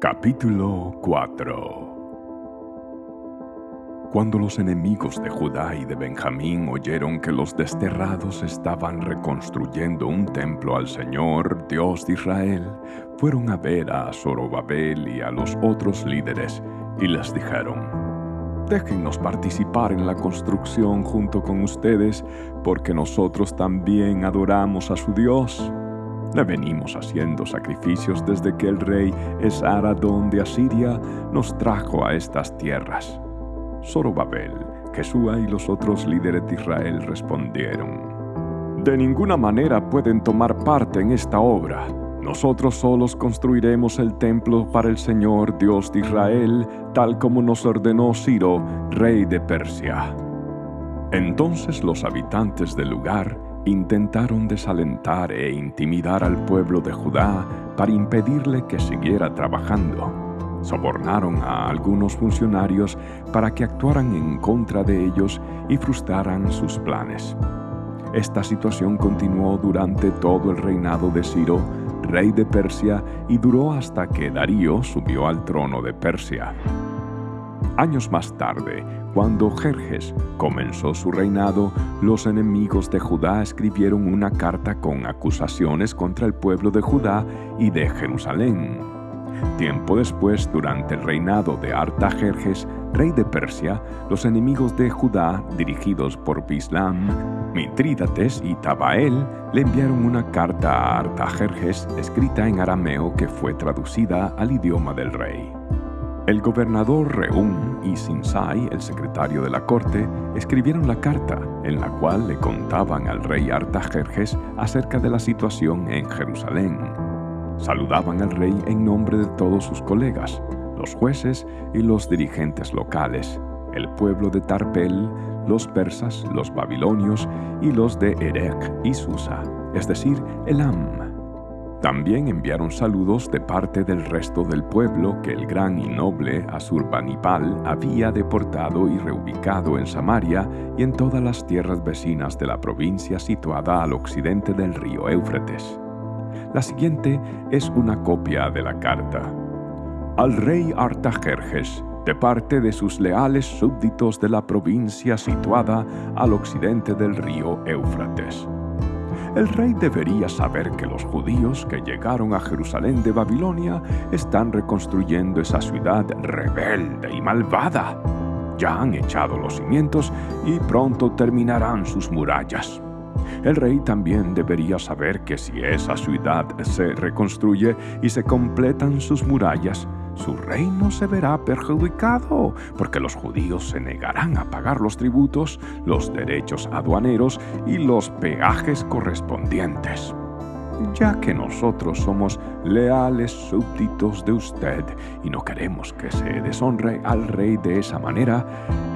Capítulo 4 Cuando los enemigos de Judá y de Benjamín oyeron que los desterrados estaban reconstruyendo un templo al Señor, Dios de Israel, fueron a ver a Zorobabel y a los otros líderes y les dijeron, Déjennos participar en la construcción junto con ustedes, porque nosotros también adoramos a su Dios. Le venimos haciendo sacrificios desde que el rey Esaradón de Asiria nos trajo a estas tierras. Zorobabel, Jesúa y los otros líderes de Israel respondieron, De ninguna manera pueden tomar parte en esta obra. Nosotros solos construiremos el templo para el Señor Dios de Israel, tal como nos ordenó Ciro, rey de Persia. Entonces los habitantes del lugar intentaron desalentar e intimidar al pueblo de Judá para impedirle que siguiera trabajando. Sobornaron a algunos funcionarios para que actuaran en contra de ellos y frustraran sus planes. Esta situación continuó durante todo el reinado de Ciro, rey de Persia, y duró hasta que Darío subió al trono de Persia. Años más tarde, cuando Jerjes comenzó su reinado, los enemigos de Judá escribieron una carta con acusaciones contra el pueblo de Judá y de Jerusalén. Tiempo después, durante el reinado de Artajerjes, rey de Persia, los enemigos de Judá, dirigidos por Bislam, Mitrídates y Tabael, le enviaron una carta a Artajerjes escrita en arameo que fue traducida al idioma del rey. El gobernador Reum y Sinsai, el secretario de la corte, escribieron la carta en la cual le contaban al rey Artajerjes acerca de la situación en Jerusalén. Saludaban al rey en nombre de todos sus colegas, los jueces y los dirigentes locales, el pueblo de Tarpel, los persas, los babilonios y los de Erech y Susa, es decir, Elam también enviaron saludos de parte del resto del pueblo que el gran y noble Asurbanipal había deportado y reubicado en Samaria y en todas las tierras vecinas de la provincia situada al occidente del río Éufrates. La siguiente es una copia de la carta. Al rey Artajerjes, de parte de sus leales súbditos de la provincia situada al occidente del río Éufrates el rey debería saber que los judíos que llegaron a Jerusalén de Babilonia están reconstruyendo esa ciudad rebelde y malvada. Ya han echado los cimientos y pronto terminarán sus murallas. El rey también debería saber que si esa ciudad se reconstruye y se completan sus murallas, su reino se verá perjudicado, porque los judíos se negarán a pagar los tributos, los derechos aduaneros y los peajes correspondientes. Ya que nosotros somos leales súbditos de usted y no queremos que se deshonre al rey de esa manera,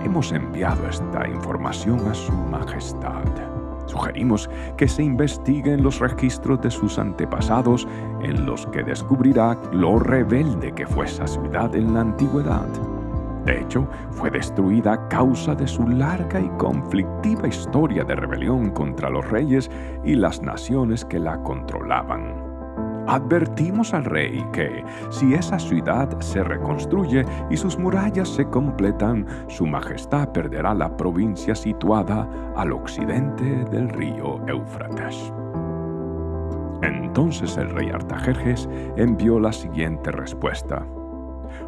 hemos enviado esta información a su majestad. Sugerimos que se investiguen los registros de sus antepasados en los que descubrirá lo rebelde que fue esa ciudad en la antigüedad. De hecho, fue destruida a causa de su larga y conflictiva historia de rebelión contra los reyes y las naciones que la controlaban. Advertimos al rey que, si esa ciudad se reconstruye y sus murallas se completan, su majestad perderá la provincia situada al occidente del río Éufrates. Entonces el rey Artajerjes envió la siguiente respuesta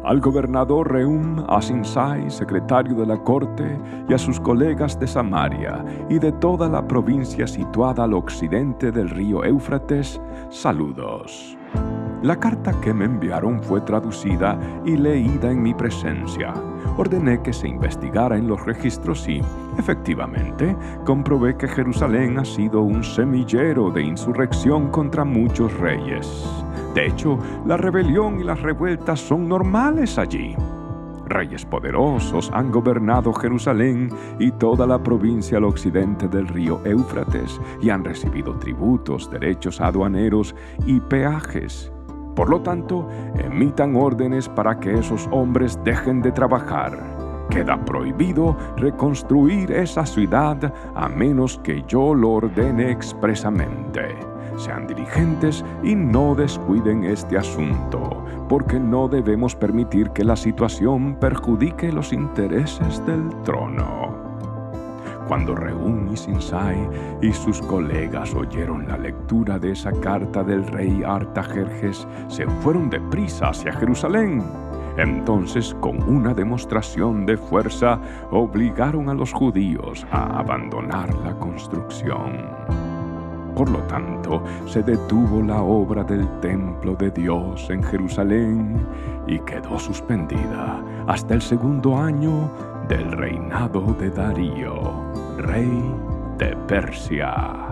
al gobernador Reum, a Sinsai, secretario de la corte, y a sus colegas de Samaria y de toda la provincia situada al occidente del río Éufrates, saludos. La carta que me enviaron fue traducida y leída en mi presencia. Ordené que se investigara en los registros y, efectivamente, comprobé que Jerusalén ha sido un semillero de insurrección contra muchos reyes. De hecho, la rebelión y las revueltas son normales allí. Reyes poderosos han gobernado Jerusalén y toda la provincia al occidente del río Éufrates y han recibido tributos, derechos aduaneros y peajes. Por lo tanto, emitan órdenes para que esos hombres dejen de trabajar. Queda prohibido reconstruir esa ciudad a menos que yo lo ordene expresamente. Sean diligentes y no descuiden este asunto, porque no debemos permitir que la situación perjudique los intereses del trono. Cuando Reún y Sinsai y sus colegas oyeron la lectura de esa carta del rey Artajerjes, se fueron deprisa hacia Jerusalén. Entonces, con una demostración de fuerza, obligaron a los judíos a abandonar la construcción. Por lo tanto, se detuvo la obra del templo de Dios en Jerusalén y quedó suspendida hasta el segundo año del reinado de Darío, rey de Persia.